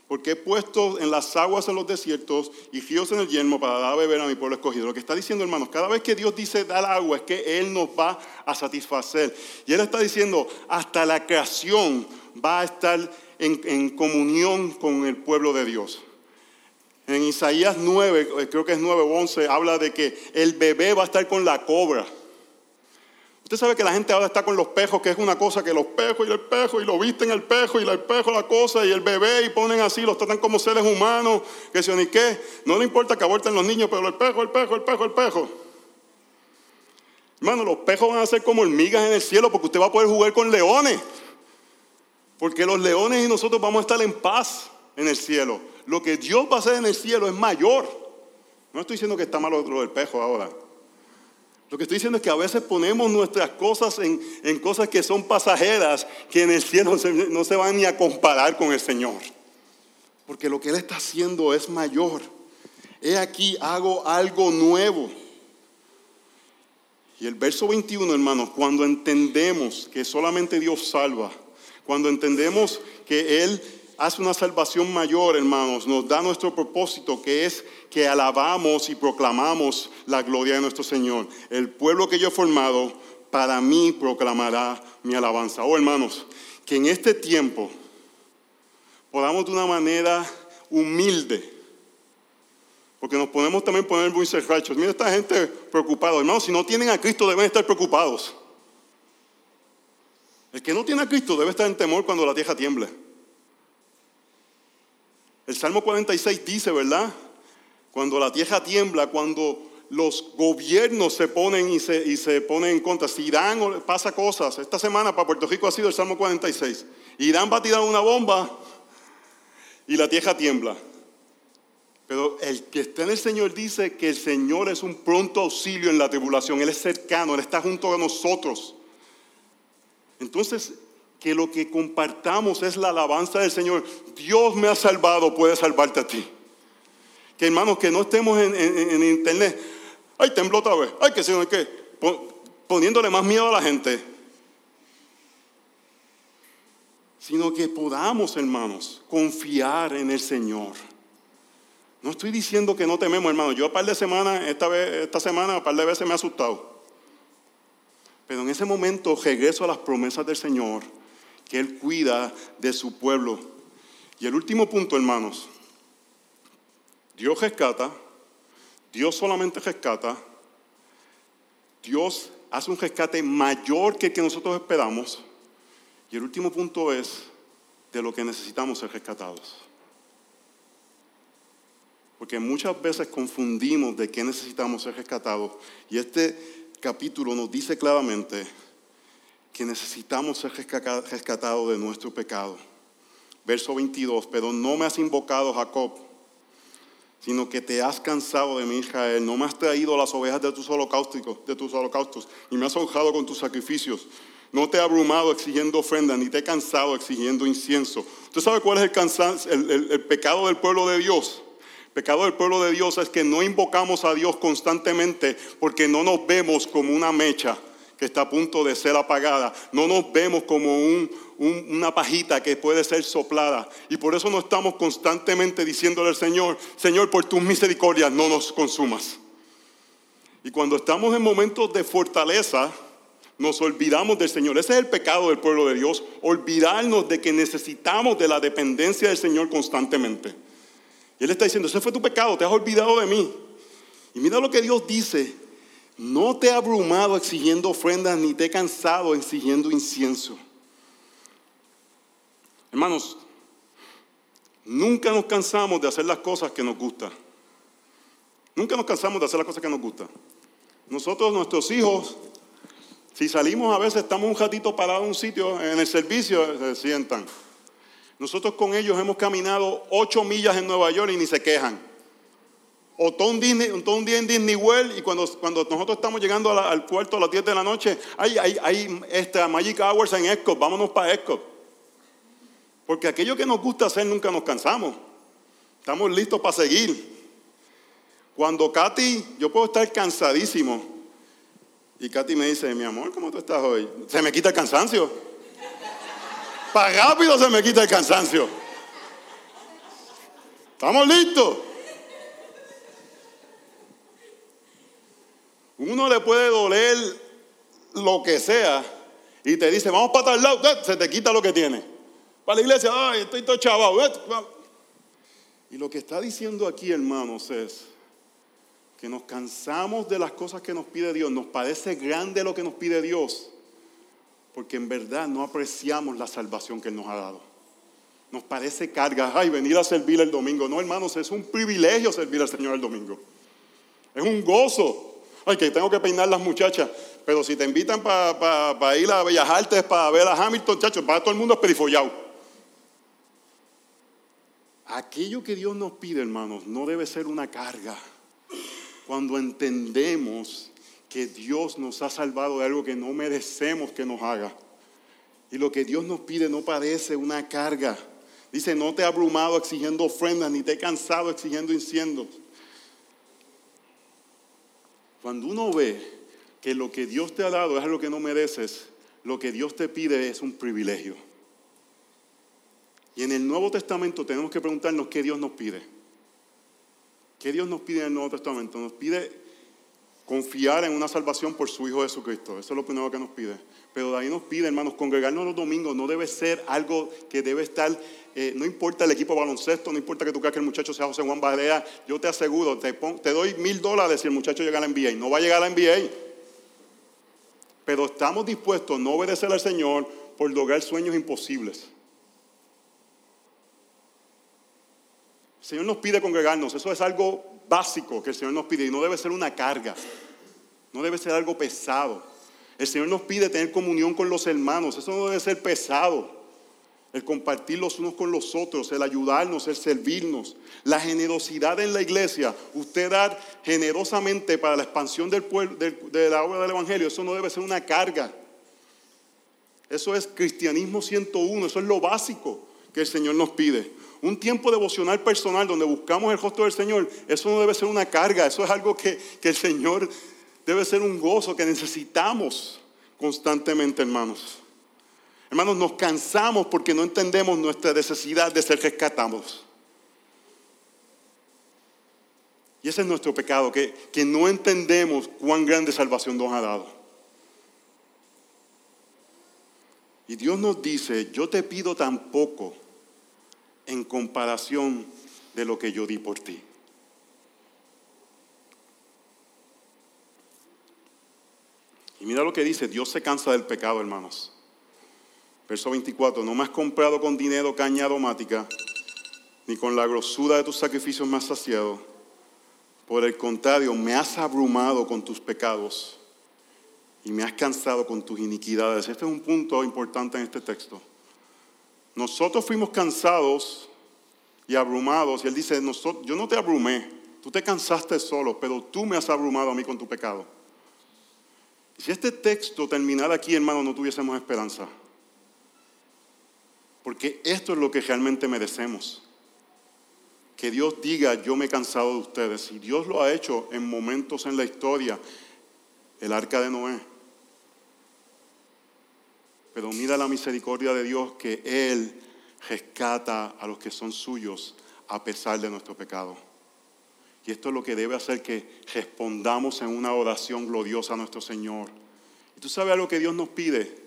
porque he puesto en las aguas en los desiertos y ríos en el yermo para dar a beber a mi pueblo escogido. Lo que está diciendo, hermanos, cada vez que Dios dice dar agua es que Él nos va a satisfacer. Y Él está diciendo, hasta la creación va a estar en, en comunión con el pueblo de Dios. En Isaías 9, eh, creo que es 9 o 11, habla de que el bebé va a estar con la cobra. Usted sabe que la gente ahora está con los pejos, que es una cosa que los pejos y el pejo, y lo visten el pejo, y el pejo la cosa, y el bebé, y ponen así, los tratan como seres humanos, que se ni qué. No le importa que aborten los niños, pero el pejo, el pejo, el pejo, el pejo. Hermano, los pejos van a ser como hormigas en el cielo, porque usted va a poder jugar con leones. Porque los leones y nosotros vamos a estar en paz en el cielo. Lo que Dios va a hacer en el cielo es mayor. No estoy diciendo que está malo lo del pejo ahora. Lo que estoy diciendo es que a veces ponemos nuestras cosas en, cosas que son pasajeras, que en el cielo no se van ni a comparar con el Señor. Porque lo que Él está haciendo es mayor. He aquí, hago algo nuevo. Y el verso 21, hermanos, cuando entendemos que solamente Dios salva, cuando entendemos que Él hace una salvación mayor, hermanos, nos da nuestro propósito, que es que alabamos y proclamamos la gloria de nuestro Señor. El pueblo que yo he formado, para mí proclamará mi alabanza. Oh, hermanos, que en este tiempo podamos de una manera humilde, porque nos podemos también poner muy cerrachos. Mira esta gente preocupada. Hermanos, si no tienen a Cristo deben estar preocupados. El que no tiene a Cristo debe estar en temor cuando la tierra tiemble. El Salmo 46 dice, ¿verdad? Cuando la tierra tiembla, cuando los gobiernos se ponen y se, y se ponen en contra. Si Irán pasa cosas, esta semana para Puerto Rico ha sido el Salmo 46. Irán va a tirar una bomba y la tierra tiembla. Pero el que está en el Señor dice que el Señor es un pronto auxilio en la tribulación. Él es cercano, Él está junto a nosotros. Entonces, que lo que compartamos es la alabanza del Señor. Dios me ha salvado, puede salvarte a ti. Que hermanos, que no estemos en, internet. Ay, tembló otra vez. Ay, que se qué. Poniéndole más miedo a la gente. Sino que podamos, hermanos, confiar en el Señor. No estoy diciendo que no tememos, hermanos. Yo a par de semanas, esta, vez, esta semana, a par de veces me he asustado. Pero en ese momento regreso a las promesas del Señor que Él cuida de su pueblo. Y el último punto, hermanos, Dios rescata, Dios solamente rescata, Dios hace un rescate mayor que el que nosotros esperamos. Y el último punto es de lo que necesitamos ser rescatados. Porque muchas veces confundimos de qué necesitamos ser rescatados. Y este capítulo nos dice claramente que necesitamos ser rescatados de nuestro pecado. Verso 22, pero no me has invocado Jacob, sino que te has cansado de mí Israel, no me has traído las ovejas de tus holocaustos, de tus holocaustos, y me has honrado con tus sacrificios. No te he abrumado exigiendo ofrenda, ni te he cansado exigiendo incienso. ¿Usted sabe cuál es el, el pecado del pueblo de Dios? El pecado del pueblo de Dios es que no invocamos a Dios constantemente porque no nos vemos como una mecha que está a punto de ser apagada. No nos vemos como una pajita que puede ser soplada. Y por eso no estamos constantemente diciéndole al Señor, Señor, por tus misericordias no nos consumas. Y cuando estamos en momentos de fortaleza, nos olvidamos del Señor. Ese es el pecado del pueblo de Dios, olvidarnos de que necesitamos de la dependencia del Señor constantemente. Y Él está diciendo, ese fue tu pecado, te has olvidado de mí. Y mira lo que Dios dice no te he abrumado exigiendo ofrendas, ni te he cansado exigiendo incienso. Hermanos, nunca nos cansamos de hacer las cosas que nos gustan. Nunca nos cansamos de hacer las cosas que nos gustan. Nosotros, nuestros hijos, si salimos a veces, estamos un ratito parados en un sitio, en el servicio, se sientan. Nosotros con ellos hemos caminado ocho millas en Nueva York y ni se quejan o todo un, día en Disney World y cuando, nosotros estamos llegando al puerto a las 10 de la noche, hay, hay, hay esta Magic Hours en Epcot, vámonos para Epcot. Porque aquello que nos gusta hacer nunca nos cansamos. Estamos listos para seguir. Cuando Katy, yo puedo estar cansadísimo Y Katy me dice, mi amor, ¿cómo tú estás hoy? Se me quita el cansancio. Para rápido se me quita el cansancio. ¿Estamos listos? Uno le puede doler lo que sea y te dice, vamos para tal lado, ¡eh! se te quita lo que tiene. Para la iglesia, ay, estoy todo chaval. ¡eh! Y lo que está diciendo aquí, hermanos, es que nos cansamos de las cosas que nos pide Dios, nos parece grande lo que nos pide Dios, porque en verdad no apreciamos la salvación que Él nos ha dado. Nos parece carga, ay, venir a servir el domingo. No, hermanos, es un privilegio servir al Señor el domingo. Es un gozo. Ay, que tengo que peinar las muchachas. Pero si te invitan para ir a Bellas Artes, para ver a Hamilton, chachos, para todo el mundo es perifollado. Aquello que Dios nos pide, hermanos, no debe ser una carga. Cuando entendemos que Dios nos ha salvado de algo que no merecemos que nos haga. Y lo que Dios nos pide no parece una carga. Dice, no te he abrumado exigiendo ofrendas, ni te he cansado exigiendo inciensos. Cuando uno ve que lo que Dios te ha dado es algo que no mereces, lo que Dios te pide es un privilegio. Y en el Nuevo Testamento tenemos que preguntarnos qué Dios nos pide. ¿Qué Dios nos pide en el Nuevo Testamento? Nos pide confiar en una salvación por su Hijo Jesucristo. Eso es lo primero que nos pide. Pero de ahí nos pide, hermanos, congregarnos los domingos no debe ser algo que debe estar, eh, no importa el equipo baloncesto, no importa que tú creas que el muchacho sea José Juan Barea, yo te aseguro, te, te doy mil dólares si el muchacho llega a la NBA. No va a llegar a la NBA. Pero estamos dispuestos a no obedecer al Señor por lograr sueños imposibles. El Señor nos pide congregarnos, eso es algo básico que el Señor nos pide y no debe ser una carga, no debe ser algo pesado. El Señor nos pide tener comunión con los hermanos, eso no debe ser pesado. El compartir los unos con los otros, el ayudarnos, el servirnos, la generosidad en la iglesia, usted dar generosamente para la expansión del de la obra del Evangelio, eso no debe ser una carga. Eso es cristianismo 101, eso es lo básico que el Señor nos pide. Un tiempo devocional personal donde buscamos el rostro del Señor, eso no debe ser una carga, eso es algo que, que el Señor debe ser un gozo que necesitamos constantemente, hermanos. Hermanos, nos cansamos porque no entendemos nuestra necesidad de ser rescatados. Y ese es nuestro pecado, que, que no entendemos cuán grande salvación nos ha dado. Y Dios nos dice, yo te pido tan poco en comparación de lo que yo di por ti. Mira lo que dice, Dios se cansa del pecado, hermanos. Verso 24, no me has comprado con dinero caña aromática, ni con la grosura de tus sacrificios más saciado. Por el contrario, me has abrumado con tus pecados y me has cansado con tus iniquidades. Este es un punto importante en este texto. Nosotros fuimos cansados y abrumados, y él dice, yo no te abrumé, tú te cansaste solo, pero tú me has abrumado a mí con tu pecado. Si este texto terminara aquí, hermano, no tuviésemos esperanza. Porque esto es lo que realmente merecemos. Que Dios diga, yo me he cansado de ustedes. Y Dios lo ha hecho en momentos en la historia. El arca de Noé. Pero mira la misericordia de Dios que Él rescata a los que son suyos a pesar de nuestro pecado. Y esto es lo que debe hacer que respondamos en una oración gloriosa a nuestro Señor. Y tú sabes algo que Dios nos pide.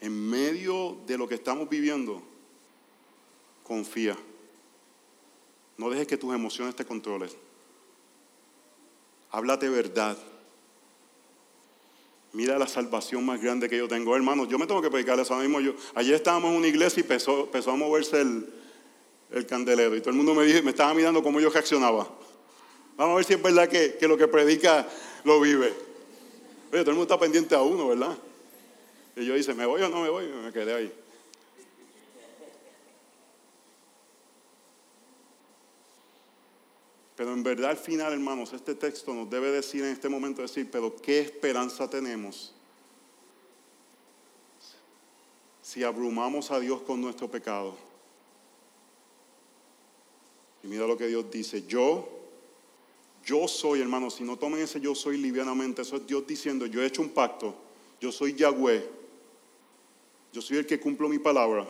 En medio de lo que estamos viviendo, confía. No dejes que tus emociones te controlen. Háblate verdad. Mira la salvación más grande que yo tengo. Hermanos, yo me tengo que predicar eso mismo. Yo, ayer estábamos en una iglesia y empezó, empezó a moverse el, el, candelero. Y todo el mundo me, me estaba mirando cómo yo reaccionaba. Vamos a ver si es verdad que, lo que predica lo vive. Oye, todo el mundo está pendiente a uno, ¿verdad? Y yo dice, ¿me voy o no me voy? Me quedé ahí. Pero en verdad al final, hermanos, este texto nos debe decir en este momento, decir, pero ¿qué esperanza tenemos si abrumamos a Dios con nuestro pecado? Y mira lo que Dios dice, yo Yo soy, hermanos, si no tomen ese yo soy livianamente, eso es Dios diciendo, yo he hecho un pacto, yo soy Yahweh, yo soy el que cumplo mi palabra.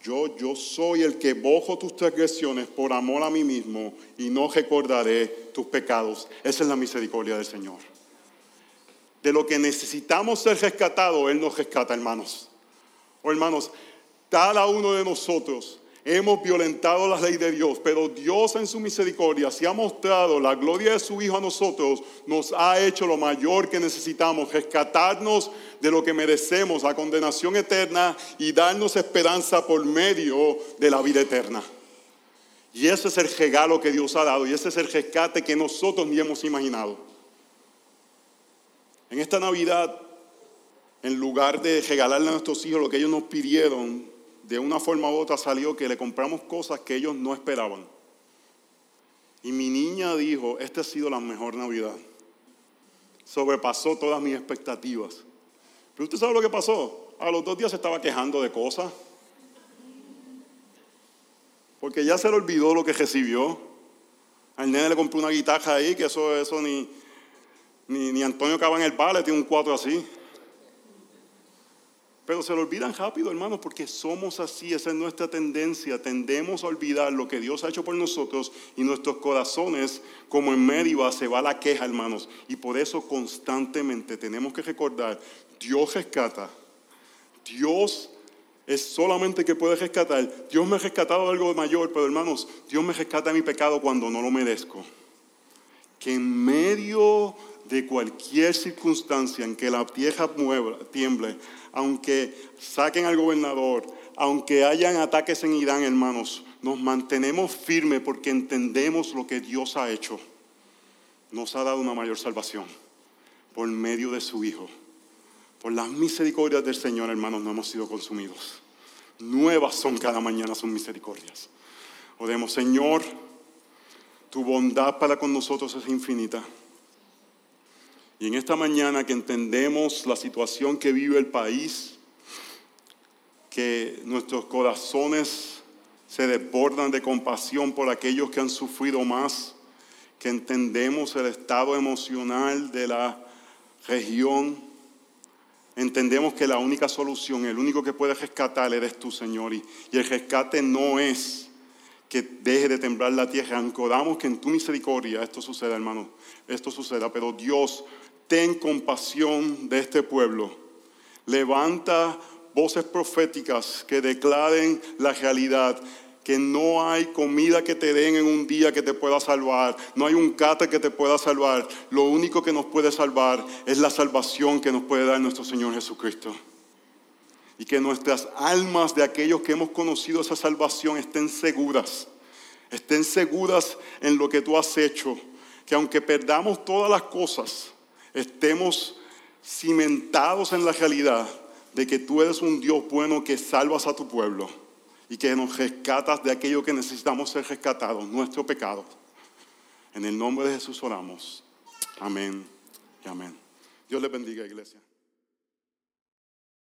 Yo, yo soy el que bojo tus transgresiones por amor a mí mismo y no recordaré tus pecados. Esa es la misericordia del Señor. De lo que necesitamos ser rescatados, Él nos rescata, hermanos. O oh, hermanos, cada uno de nosotros hemos violentado la ley de Dios, pero Dios en su misericordia, si ha mostrado la gloria de su Hijo a nosotros, nos ha hecho lo mayor que necesitamos, rescatarnos de lo que merecemos, la condenación eterna y darnos esperanza por medio de la vida eterna. Y ese es el regalo que Dios ha dado y ese es el rescate que nosotros ni hemos imaginado. En esta Navidad, en lugar de regalarle a nuestros hijos lo que ellos nos pidieron, de una forma u otra salió que le compramos cosas que ellos no esperaban. Y mi niña dijo, esta ha sido la mejor Navidad. Sobrepasó todas mis expectativas. Pero usted sabe lo que pasó. A los dos días se estaba quejando de cosas. Porque ya se le olvidó lo que recibió. Al nene le compró una guitarra ahí, que eso, eso ni, ni, ni Antonio Caba en el le tiene un cuatro así. Pero se lo olvidan rápido, hermanos, porque somos así, esa es nuestra tendencia. Tendemos a olvidar lo que Dios ha hecho por nosotros y nuestros corazones, como en medio se va la queja, hermanos. Y por eso constantemente tenemos que recordar, Dios rescata. Dios es solamente que puede rescatar. Dios me ha rescatado de algo mayor, pero hermanos, Dios me rescata mi pecado cuando no lo merezco. Que en medio de cualquier circunstancia en que la tierra mueva, tiemble, aunque saquen al gobernador, aunque hayan ataques en Irán, hermanos, nos mantenemos firmes porque entendemos lo que Dios ha hecho. Nos ha dado una mayor salvación por medio de su Hijo. Por las misericordias del Señor, hermanos, no hemos sido consumidos. Nuevas son cada mañana sus misericordias. Oremos, Señor, tu bondad para con nosotros es infinita. Y en esta mañana que entendemos la situación que vive el país, que nuestros corazones se desbordan de compasión por aquellos que han sufrido más, que entendemos el estado emocional de la región, entendemos que la única solución, el único que puede rescatar eres tú, Señor. Y, el rescate no es que deje de temblar la tierra. Ancordamos que en tu misericordia esto suceda, hermano. Esto suceda. Pero Dios ten compasión de este pueblo. Levanta voces proféticas que declaren la realidad, que no hay comida que te den en un día que te pueda salvar, no hay un cate que te pueda salvar. Lo único que nos puede salvar es la salvación que nos puede dar nuestro Señor Jesucristo. Y que nuestras almas de aquellos que hemos conocido esa salvación estén seguras, estén seguras en lo que tú has hecho, que aunque perdamos todas las cosas, estemos cimentados en la realidad de que tú eres un Dios bueno que salvas a tu pueblo y que nos rescatas de aquello que necesitamos ser rescatados, nuestro pecado. En el nombre de Jesús oramos. Amén y amén. Dios le bendiga, iglesia.